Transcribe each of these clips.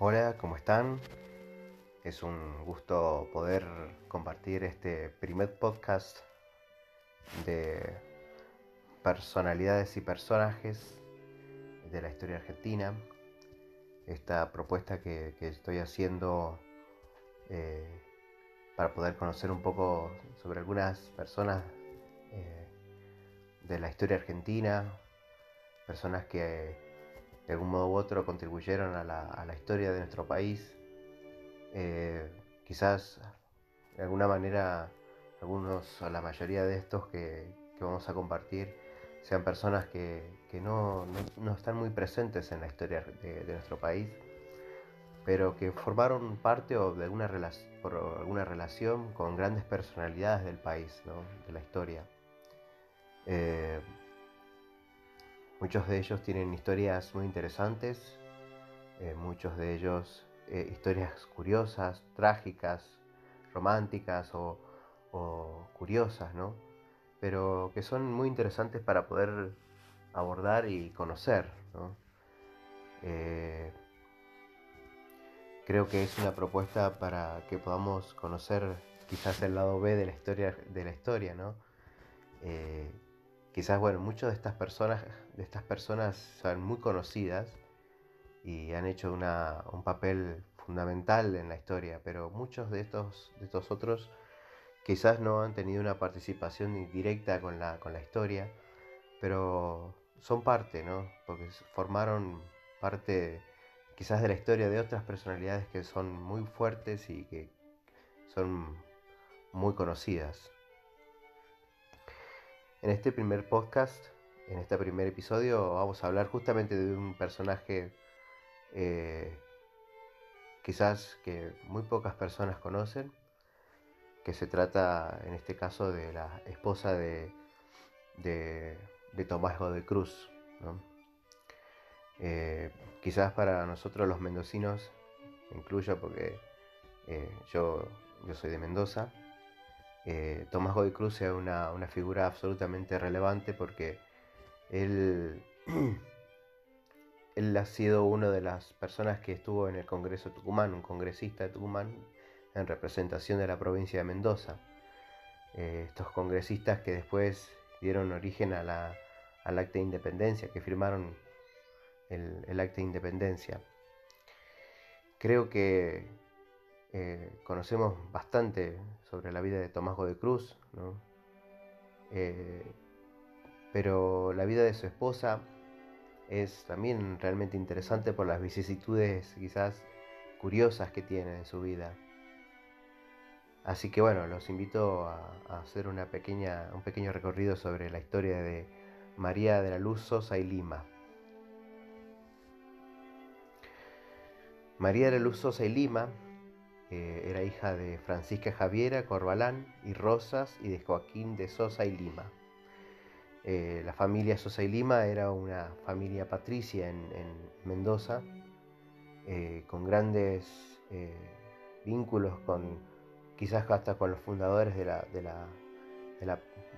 Hola, ¿cómo están? Es un gusto poder compartir este primer podcast de personalidades y personajes de la historia argentina. Esta propuesta que, estoy haciendo eh, para poder conocer un poco sobre algunas personas eh, de la historia argentina, personas que de algún modo u otro contribuyeron a la, historia de nuestro país. Eh, quizás de alguna manera algunos o la mayoría de estos que, vamos a compartir sean personas que, no, están muy presentes en la historia de, nuestro país, pero que formaron parte o de alguna por alguna relación con grandes personalidades del país, de la historia. Eh, Muchos de ellos tienen historias muy interesantes, eh, muchos de ellos eh, historias curiosas, trágicas, románticas o, curiosas, ¿no? Pero que son muy interesantes para poder abordar y conocer, eh, creo que es una propuesta para que podamos conocer quizás el lado B de la historia, de la historia, ¿no? Quizás, bueno, muchas de estas personas, de estas personas son muy conocidas y han hecho un papel fundamental en la historia, pero muchos de estos, de estos otros quizás no han tenido una participación directa con la, con la historia, pero son parte, ¿no? Porque formaron parte quizás de la historia de otras personalidades que son muy fuertes y que son muy conocidas. En este primer podcast, en este primer episodio, vamos a hablar justamente de un personaje eh, quizás que muy pocas personas conocen, que se trata en este caso de la esposa de, de, Tomás Godoy Cruz. Eh, quizás para nosotros los mendocinos, incluyo porque eh, yo, yo soy de Mendoza, eh, Tomás Godoy Cruz es una, figura absolutamente relevante porque él, ha sido una de las personas que estuvo en el Congreso Tucumán, un congresista de Tucumán en representación de la provincia de Mendoza. Eh, estos congresistas que después dieron origen al acta de independencia, que firmaron el, el acta de independencia. Creo que eh, conocemos bastante sobre la vida de Tomás de Cruz, eh, pero la vida de su esposa es también realmente interesante por las vicisitudes quizás curiosas que tiene en su vida. Así que bueno, los invito a, hacer una pequeña, un pequeño recorrido sobre la historia de María de la Luz Sosa y Lima. María de la Luz Sosa y Lima era hija de Francisca Javiera Corbalán y Rosas y de Joaquín de Sosa y Lima. Eh, la familia Sosa y Lima era una familia patricia en, Mendoza, eh, con grandes eh, vínculos con quizás hasta con los fundadores de la, de la,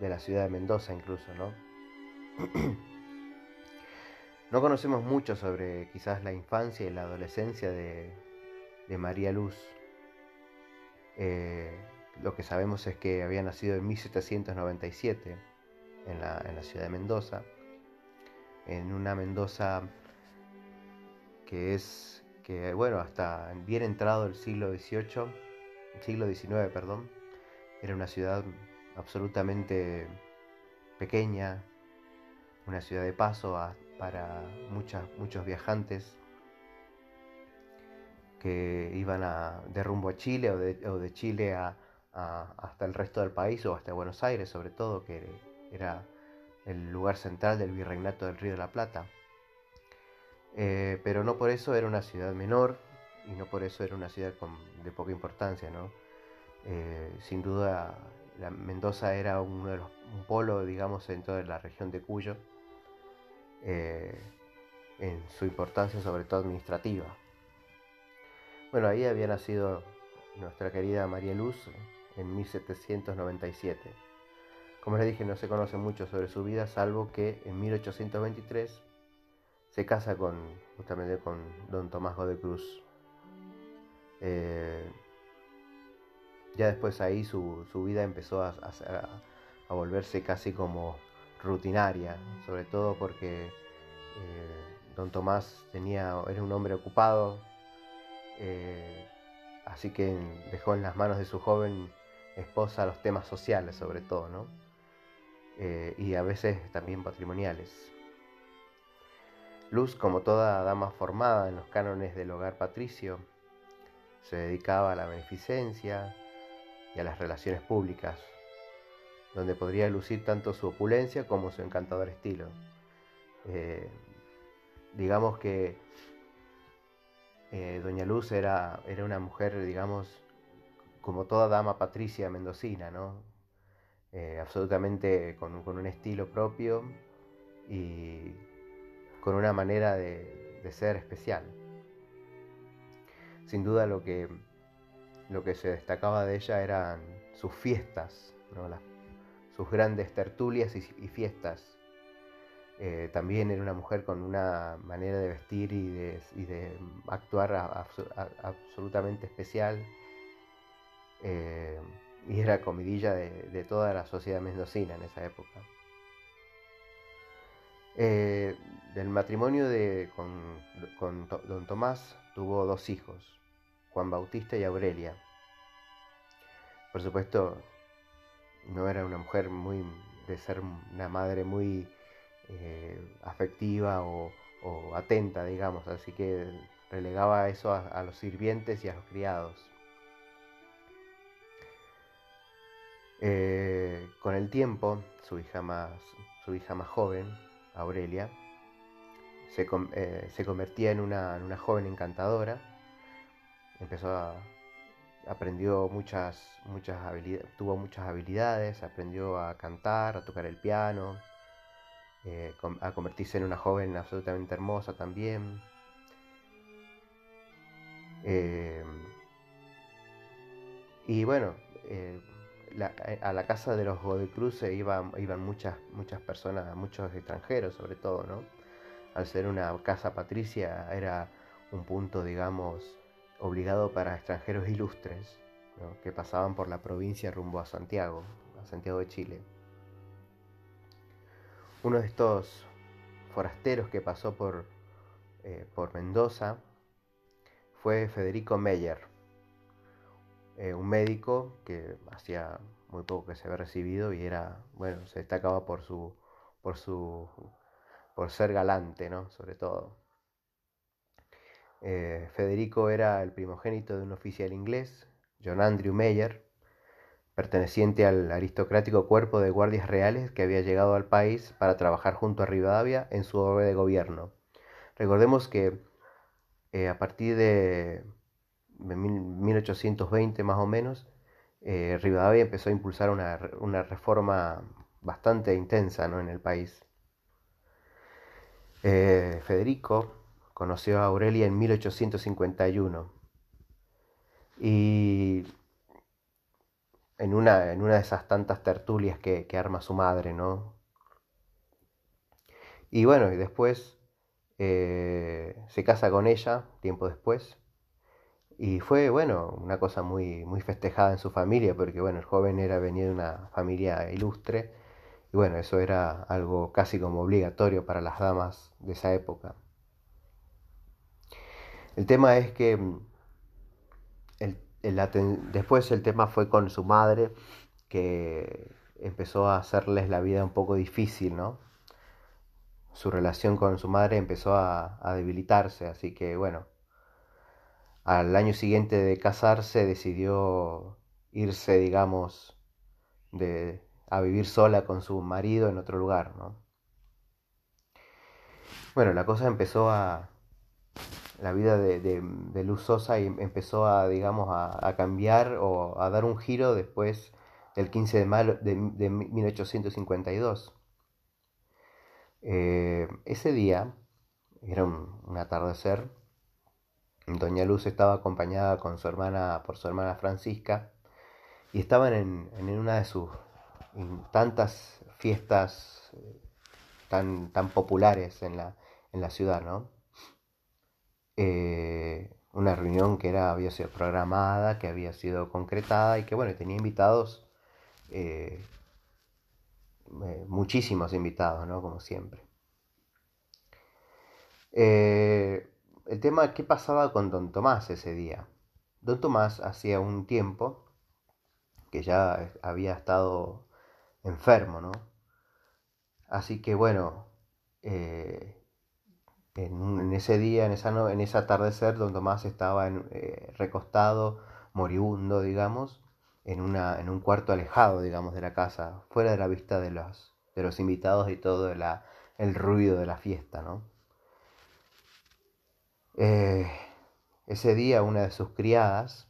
de la, ciudad de Mendoza incluso, ¿no? no conocemos mucho sobre quizás la infancia y la adolescencia de, de María Luz, eh, lo que sabemos es que había nacido en 1797 en la, ciudad de Mendoza, en una Mendoza que es, que bueno, hasta bien entrado el siglo XVIII, siglo XIX, perdón, era una ciudad absolutamente pequeña, una ciudad de paso para muchos viajantes que iban a, de rumbo a Chile o de, Chile a, hasta el resto del país o hasta Buenos Aires sobre todo, que era el lugar central del virreinato del Río de la Plata. Eh, pero no por eso era una ciudad menor y no por eso era una ciudad de poca importancia. Eh, sin duda Mendoza era uno de los, un polo, digamos, en toda la región de Cuyo, eh, en su importancia sobre todo administrativa. Bueno, ahí había nacido nuestra querida María Luz en 1797. Como les dije, no se conoce mucho sobre su vida, salvo que en 1823 se casa con, justamente con don Tomás de Cruz. Eh, ya después ahí su, vida empezó a, volverse casi como rutinaria, sobre todo porque eh, don Tomás tenía, era un hombre ocupado, eh, así que dejó en las manos de su joven esposa los temas sociales sobre todo, ¿no? y a veces también patrimoniales. Luz, como toda dama formada en los cánones del hogar patricio, se dedicaba a la beneficencia y a las relaciones públicas, donde podría lucir tanto su opulencia como su encantador estilo. Eh, digamos que eh, Doña Luz era, era, una mujer, digamos, como toda dama patricia mendocina, ¿no? Eh, absolutamente con, un estilo propio y con una manera de, ser especial. Sin duda lo que, lo que se destacaba de ella eran sus fiestas, sus grandes tertulias y, fiestas. Eh, también era una mujer con una manera de vestir y de, actuar absolutamente especial. Eh, y era comidilla de toda la sociedad mendocina en esa época. Eh, del matrimonio de, con, don Tomás tuvo dos hijos, Juan Bautista y Aurelia. Por supuesto, no era una mujer muy de ser una madre muy eh, afectiva o, atenta, digamos, así que relegaba eso a, los sirvientes y a los criados. Eh, con el tiempo, su hija más, su hija más joven, Aurelia, se, eh, se convertía en una, joven encantadora, empezó a, aprendió muchas, muchas habilidades, tuvo muchas habilidades, aprendió a cantar, a tocar el piano, eh, a convertirse en una joven absolutamente hermosa también. Eh, y bueno, eh, a la casa de los Godecruz iban, iban muchas, muchas personas, muchos extranjeros sobre todo, ¿no? Al ser una casa patricia era un punto, digamos, obligado para extranjeros ilustres, que pasaban por la provincia rumbo a Santiago, a Santiago de Chile. Uno de estos forasteros que pasó por, eh, por Mendoza fue Federico Meyer eh, un médico que hacía muy poco que se había recibido y era, bueno, se destacaba por su, por su, por ser galante, ¿no? Sobre todo. Eh, Federico era el primogénito de un oficial inglés, John Andrew Meyer, perteneciente al aristocrático cuerpo de guardias reales que había llegado al país para trabajar junto a Rivadavia en su obra de gobierno. Recordemos que eh, a partir de en 1820 más o menos, eh, Rivadavia empezó a impulsar una, reforma bastante intensa en el país. Eh, Federico conoció a Aurelia en 1851 y en una, en una de esas tantas tertulias que, arma su madre, ¿no? Y bueno, y después eh, se casa con ella, tiempo después, y fue, bueno, una cosa muy, muy festejada en su familia, porque, bueno, el joven era venido de una familia ilustre, y bueno, eso era algo casi como obligatorio para las damas de esa época. El tema es que después el tema fue con su madre, que empezó a hacerles la vida un poco difícil, ¿no? Su relación con su madre empezó a debilitarse, así que bueno, al año siguiente de casarse decidió irse, digamos, de, a vivir sola con su marido en otro lugar, ¿no? Bueno, la cosa empezó a... La vida de, de, Luz Sosa empezó a, digamos, a, cambiar o a dar un giro después del 15 de mayo de, 1852. Eh, ese día, era un atardecer, Doña Luz estaba acompañada con su hermana, por su hermana Francisca, y estaban en, una de sus tantas fiestas eh, tan, tan populares en la, en la ciudad, ¿no? Eh, una reunión que era, había sido programada, que había sido concretada y que bueno, tenía invitados, eh, eh, muchísimos invitados, ¿no? Como siempre. El tema, ¿qué pasaba con don Tomás ese día? Don Tomás hacía un tiempo que ya había estado enfermo, ¿no? Así que bueno, en, ese día, en esa, en ese atardecer, don Tomás estaba eh, recostado, moribundo, digamos, en, una, en un cuarto alejado, digamos, de la casa, fuera de la vista de los, de los invitados y todo el ruido de la fiesta, ¿no? Eh, ese día una de sus criadas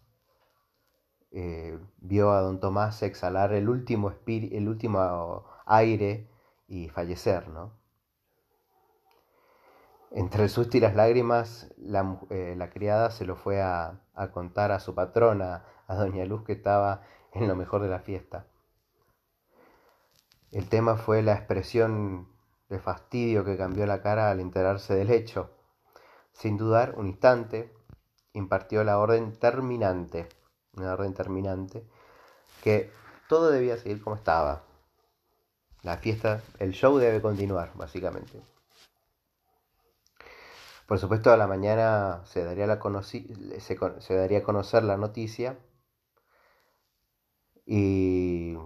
eh, vio a don Tomás exhalar el último, el último aire y fallecer, ¿no? Entre el susto y las lágrimas, la, eh, criada se lo fue a, a, contar a su patrona, a doña Luz, que estaba en lo mejor de la fiesta. El tema fue la expresión de fastidio que cambió la cara al enterarse del hecho. Sin dudar un instante, impartió la orden terminante, una orden terminante, que todo debía seguir como estaba. La fiesta, el show debe continuar, básicamente. Por supuesto, a la mañana se daría, la se daría a conocer la noticia y,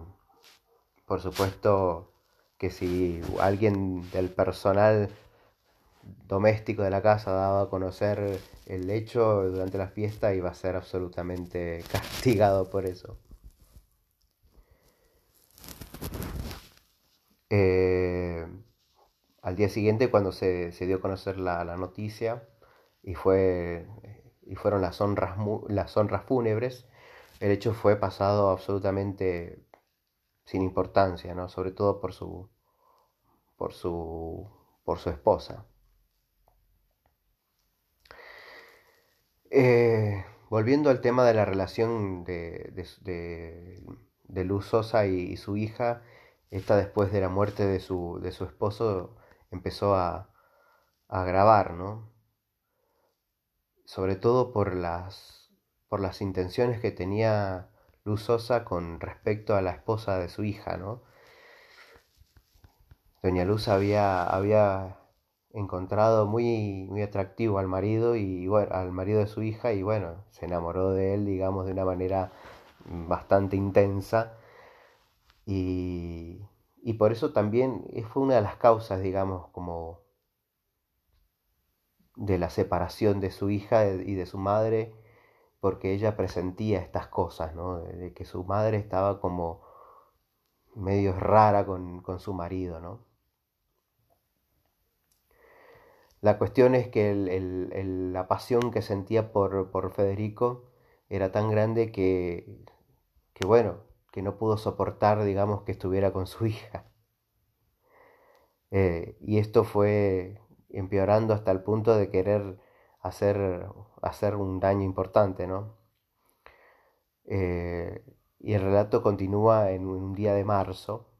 por supuesto, que si alguien del personal doméstico de la casa daba a conocer el hecho durante la fiesta iba a ser absolutamente castigado por eso. Eh, al día siguiente, cuando se, dio a conocer la, noticia y, fue, y fueron las honras, las honras fúnebres, el hecho fue pasado absolutamente sin importancia, ¿no? sobre todo por su, por su, por su esposa. Eh, volviendo al tema de la relación de, de, Luz Sosa y, su hija, esta después de la muerte de su, de su esposo empezó a, a grabar, ¿no? Sobre todo por las, por las intenciones que tenía Luz Sosa con respecto a la esposa de su hija, ¿no? Doña Luz había, había encontrado muy, muy atractivo al marido y bueno, al marido de su hija y bueno, se enamoró de él, digamos, de una manera bastante intensa y, y por eso también fue una de las causas, digamos, como de la separación de su hija y de su madre, porque ella presentía estas cosas, ¿no? De que su madre estaba como medio rara con, con su marido, ¿no? La cuestión es que la pasión que sentía por, Federico era tan grande que, que, bueno, que no pudo soportar, digamos, que estuviera con su hija. Eh, y esto fue empeorando hasta el punto de querer hacer, hacer un daño importante, ¿no? Eh, y el relato continúa en un día de marzo,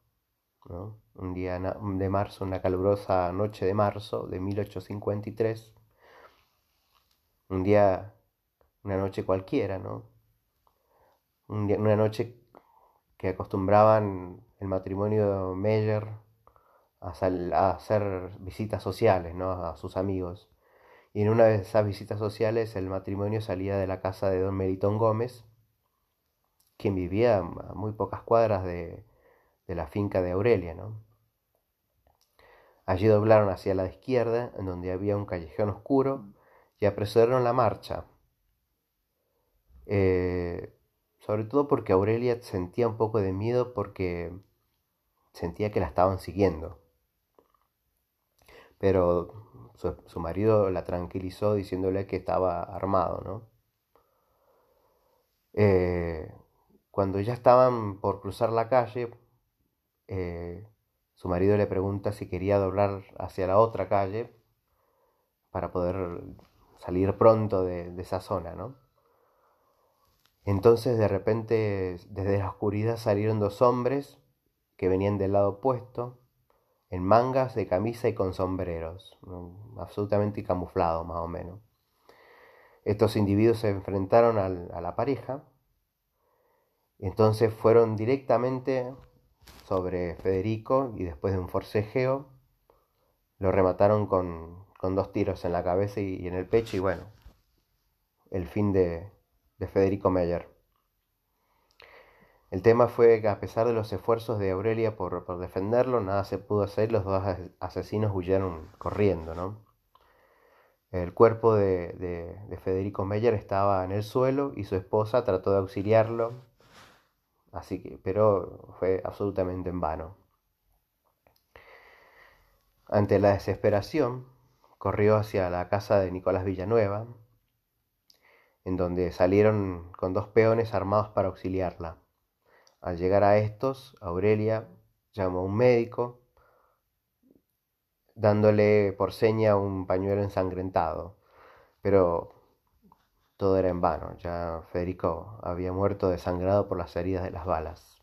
¿no? un día de marzo, una calurosa noche de marzo de 1853, un día, una noche cualquiera, ¿no? una noche que acostumbraban el matrimonio Meyer a, hacer visitas sociales, ¿no? A sus amigos. Y en una de esas visitas sociales el matrimonio salía de la casa de don Melitón Gómez, quien vivía a muy pocas cuadras de, de la finca de Aurelia, ¿no? Allí doblaron hacia la izquierda, en donde había un callejón oscuro, y apresuraron la marcha. Eh, sobre todo porque Aurelia sentía un poco de miedo porque sentía que la estaban siguiendo. Pero su, marido la tranquilizó diciéndole que estaba armado, ¿no? Eh, cuando ya estaban por cruzar la calle, eh, su marido le pregunta si quería doblar hacia la otra calle para poder salir pronto de, esa zona, ¿no? Entonces de repente desde la oscuridad salieron dos hombres que venían del lado opuesto, en mangas de camisa y con sombreros, absolutamente camuflados más o menos. Estos individuos se enfrentaron a la pareja, entonces fueron directamente sobre Federico y después de un forcejeo lo remataron con, dos tiros en la cabeza y, en el pecho y bueno, el fin de, Federico Meyer. El tema fue que a pesar de los esfuerzos de Aurelia por, defenderlo, nada se pudo hacer, los dos asesinos huyeron corriendo, ¿no? El cuerpo de, de, Federico Meyer estaba en el suelo y su esposa trató de auxiliarlo, así que, pero fue absolutamente en vano. Ante la desesperación, corrió hacia la casa de Nicolás Villanueva, en donde salieron con dos peones armados para auxiliarla. Al llegar a estos, Aurelia llamó a un médico, dándole por seña un pañuelo ensangrentado, pero todo era en vano, ya Federico había muerto desangrado por las heridas de las balas.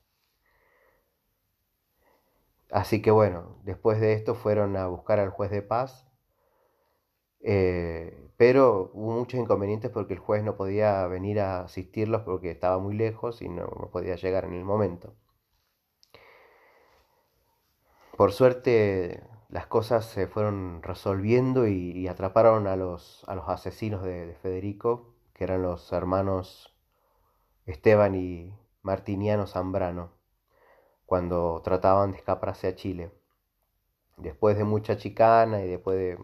Así que bueno, después de esto fueron a buscar al juez de paz, eh, pero hubo muchos inconvenientes porque el juez no podía venir a asistirlos porque estaba muy lejos y no, podía llegar en el momento. Por suerte las cosas se fueron resolviendo y, atraparon a los, a los asesinos de, de Federico, que eran los hermanos Esteban y Martiniano Zambrano cuando trataban de escaparse a Chile. Después de mucha chicana y después de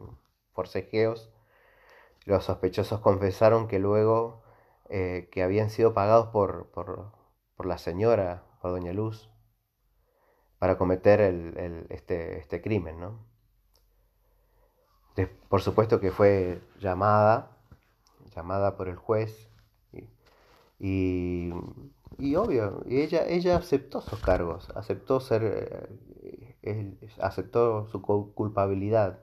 forcejeos, los sospechosos confesaron que luego eh, que habían sido pagados por, por, la señora, por Doña Luz, para cometer el, este, este, crimen, ¿no? por supuesto que fue llamada, llamada por el juez, y y obvio, ella, ella aceptó sus cargos, aceptó ser, eh, aceptó su culpabilidad.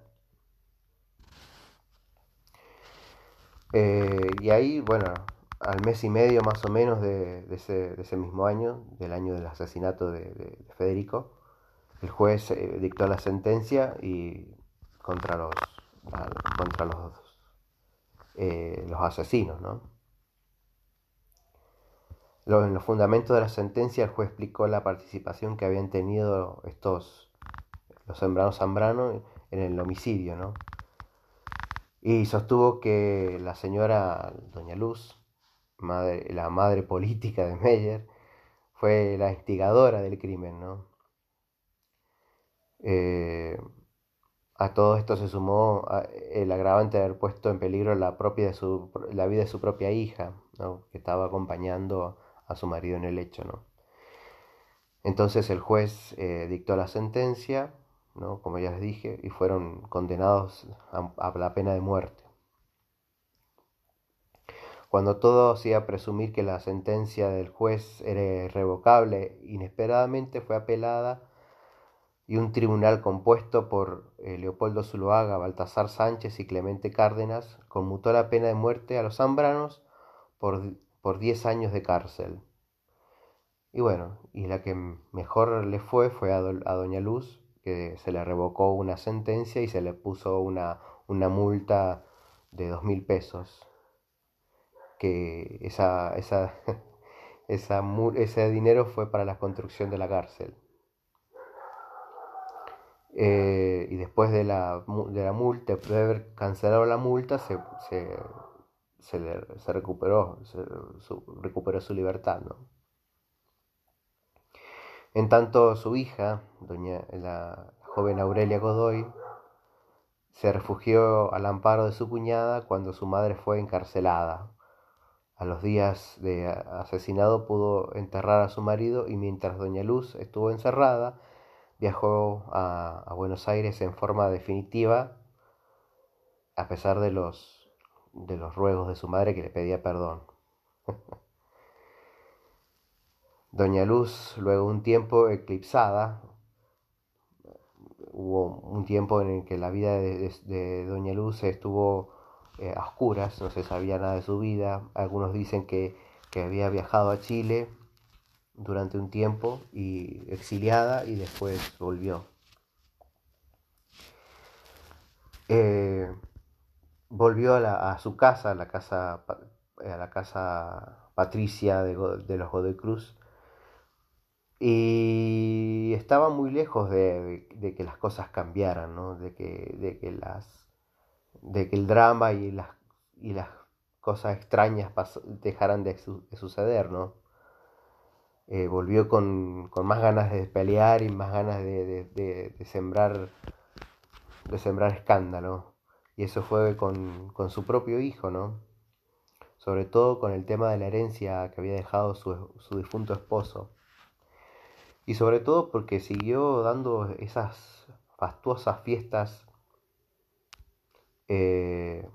Eh, y ahí, bueno, al mes y medio más o menos de, ese, mismo año, del año del asesinato de, Federico, el juez eh, dictó la sentencia y contra los, contra los, los asesinos, ¿no? En los fundamentos de la sentencia el juez explicó la participación que habían tenido estos, los sembranos Zambrano en el homicidio, ¿no? Y sostuvo que la señora Doña Luz, la madre política de Meyer, fue la instigadora del crimen, ¿no? Eh, a todo esto se sumó el agravante de haber puesto en peligro la, propia de su, la vida de su propia hija, ¿no? que estaba acompañando a su marido en el hecho, ¿no? Entonces el juez eh, dictó la sentencia, como ya les dije, y fueron condenados a, la pena de muerte. Cuando todo hacía presumir que la sentencia del juez era irrevocable, inesperadamente fue apelada y un tribunal compuesto por eh, Leopoldo Zuloaga, Baltasar Sánchez y Clemente Cárdenas conmutó la pena de muerte a los zambranos por por 10 años de cárcel. Y bueno, y la que mejor le fue fue a, Doña Luz, que se le revocó una sentencia y se le puso una, una multa de dos mil pesos. Que esa, esa, esa, ese dinero fue para la construcción de la cárcel. Eh, y después de la, de la multa, después de haber cancelado la multa, se, se se, recuperó, su, recuperó su libertad. ¿no? En tanto, su hija, doña, la joven Aurelia Godoy, se refugió al amparo de su cuñada cuando su madre fue encarcelada. A los días de asesinado pudo enterrar a su marido y mientras doña Luz estuvo encerrada, viajó a, Buenos Aires en forma definitiva, a pesar de los de los ruegos de su madre que le pedía perdón. Doña Luz, luego un tiempo eclipsada, hubo un tiempo en el que la vida de, Doña Luz estuvo eh, a oscuras, no se sabía nada de su vida. Algunos dicen que, había viajado a Chile durante un tiempo y exiliada y después volvió. Eh, volvió a, su casa, a la casa, a la casa patricia de, los Godoy Cruz, y estaba muy lejos de, que las cosas cambiaran, ¿no? de, que, de, que las, de que el drama y las, y las cosas extrañas dejaran de, suceder. ¿no? Eh, volvió con, más ganas de pelear y más ganas de, sembrar, de sembrar escándalo. Y eso fue con, su propio hijo, ¿no? Sobre todo con el tema de la herencia que había dejado su, su difunto esposo. Y sobre todo porque siguió dando esas fastuosas fiestas eh,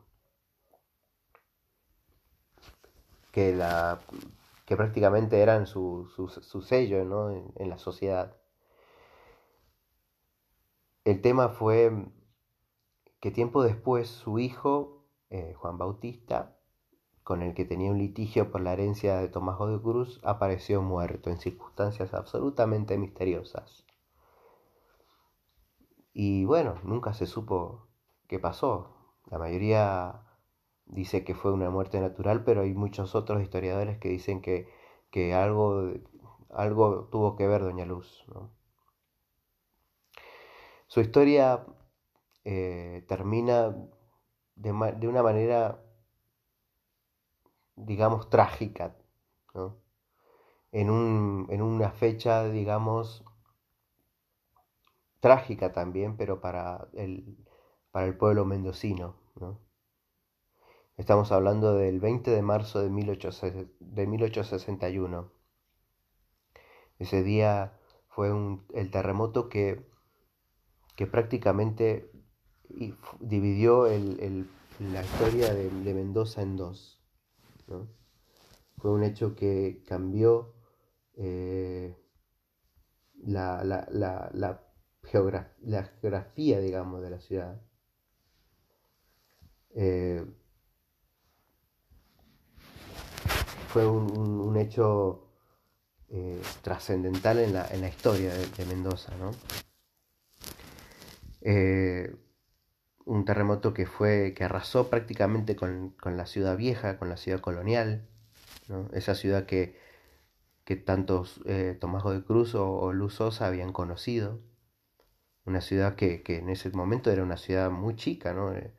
que, la, que prácticamente eran su, sello en, la sociedad. El tema fue que tiempo después su hijo, eh, Juan Bautista, con el que tenía un litigio por la herencia de Tomás de Cruz, apareció muerto en circunstancias absolutamente misteriosas. Y bueno, nunca se supo qué pasó. La mayoría dice que fue una muerte natural, pero hay muchos otros historiadores que dicen que, que algo, algo tuvo que ver Doña Luz. Su historia eh, termina de, de una manera digamos, trágica, en, un, en una fecha, digamos, trágica también, pero para el, para el pueblo mendocino. Estamos hablando del 20 de marzo de, 1861. Ese día fue un, el terremoto que, que prácticamente dividió el, la historia de Mendoza en dos. Fue un hecho que cambió eh, la, la, geografía, digamos, de la ciudad. Eh, fue un, hecho eh, trascendental en la, historia de, Mendoza, un terremoto que fue que arrasó prácticamente con, la ciudad vieja, con la ciudad colonial, esa ciudad que, que tantos eh, Tomás de Cruz o, Luz Sosa habían conocido, una ciudad que, en ese momento era una ciudad muy chica, ¿no? Eh,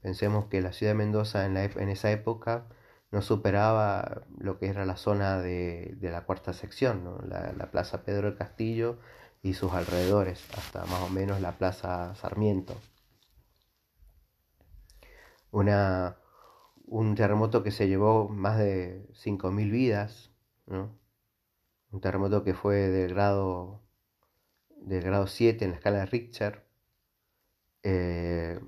pensemos que la ciudad de Mendoza en, la, en esa época no superaba lo que era la zona de, la cuarta sección, la, la Plaza Pedro del Castillo y sus alrededores, hasta más o menos la Plaza Sarmiento una, un terremoto que se llevó más de 5.000 vidas, un terremoto que fue del grado, del grado 7 en la escala de Richter, eh,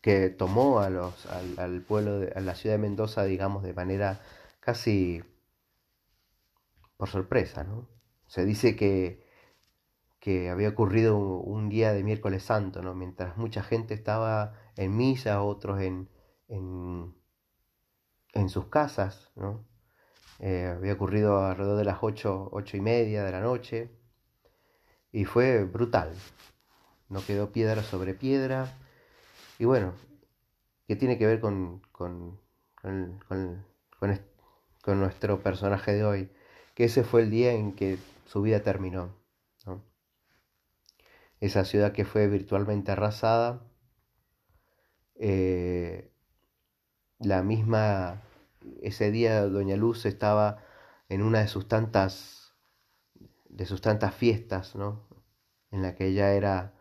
que tomó a los, al, pueblo, de, a la ciudad de Mendoza, digamos, de manera casi por sorpresa. ¿no? Se dice que, que había ocurrido un, día de miércoles santo, ¿no? mientras mucha gente estaba en misa, otros en, en, sus casas, ¿no? Eh, había ocurrido alrededor de las ocho, ocho y media de la noche y fue brutal. No quedó piedra sobre piedra. Y bueno, ¿qué tiene que ver con, con, con, con, nuestro personaje de hoy? Que ese fue el día en que su vida terminó. Esa ciudad que fue virtualmente arrasada eh, la misma, ese día Doña Luz estaba en una de sus tantas, de sus tantas fiestas, ¿no? En la que ella era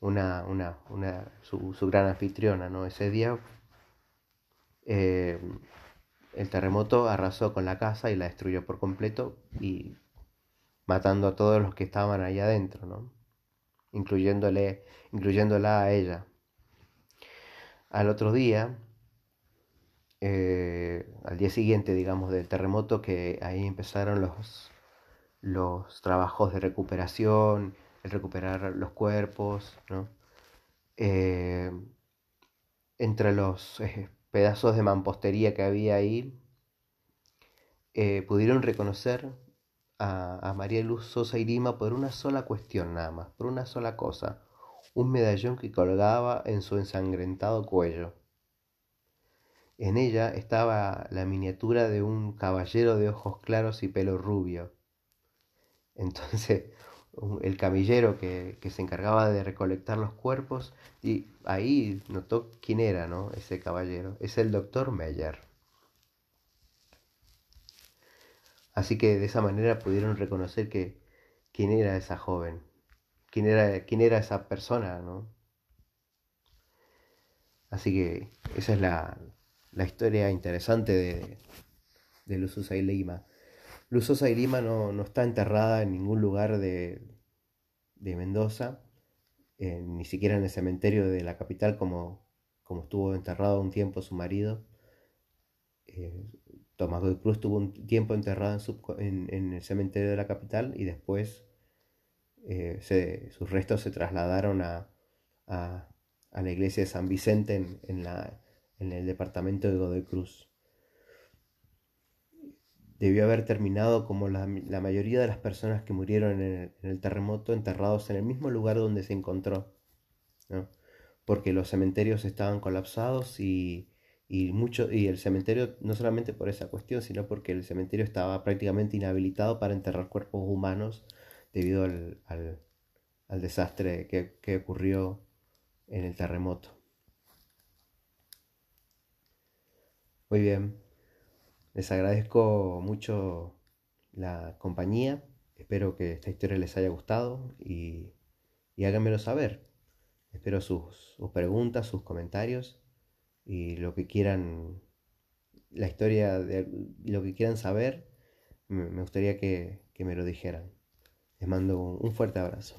una, una, una su, gran anfitriona, ¿no? Ese día eh, el terremoto arrasó con la casa y la destruyó por completo y matando a todos los que estaban ahí adentro, ¿no? Incluyéndole, incluyéndola a ella al otro día, eh, al día siguiente, digamos, del terremoto, que ahí empezaron los, los trabajos de recuperación, el recuperar los cuerpos, ¿no? Eh, entre los eh, pedazos de mampostería que había ahí, pudieron reconocer a, María Luz Sosa y Lima por una sola cuestión nada más, por una sola cosa, un medallón que colgaba en su ensangrentado cuello. En ella estaba la miniatura de un caballero de ojos claros y pelo rubio. Entonces, el camillero que, se encargaba de recolectar los cuerpos, y ahí notó quién era, ¿no? Ese caballero. Es el doctor Meyer. Así que de esa manera pudieron reconocer que quién era esa joven, quién era, quién era esa persona, ¿no? Así que esa es la, la historia interesante de, de Luzusa y Lima. Luzosa y Lima no, está enterrada en ningún lugar de, de Mendoza, eh, ni siquiera en el cementerio de la capital como, como estuvo enterrado un tiempo su marido. Eh, Tomás de Cruz estuvo un tiempo enterrado en, el cementerio de la capital y después eh, sus restos se trasladaron a, la iglesia de San Vicente en, en el departamento de Godoy Cruz. Debió haber terminado como la, mayoría de las personas que murieron en el, terremoto enterrados en el mismo lugar donde se encontró, porque los cementerios estaban colapsados y, mucho, y el cementerio, no solamente por esa cuestión, sino porque el cementerio estaba prácticamente inhabilitado para enterrar cuerpos humanos debido al, desastre que ocurrió en el terremoto. Muy bien. Les agradezco mucho la compañía. Espero que esta historia les haya gustado y, háganmelo saber. Espero sus, preguntas, sus comentarios y lo que quieran, la historia de lo que quieran saber, me gustaría que, que me lo dijeran. Les mando un fuerte abrazo.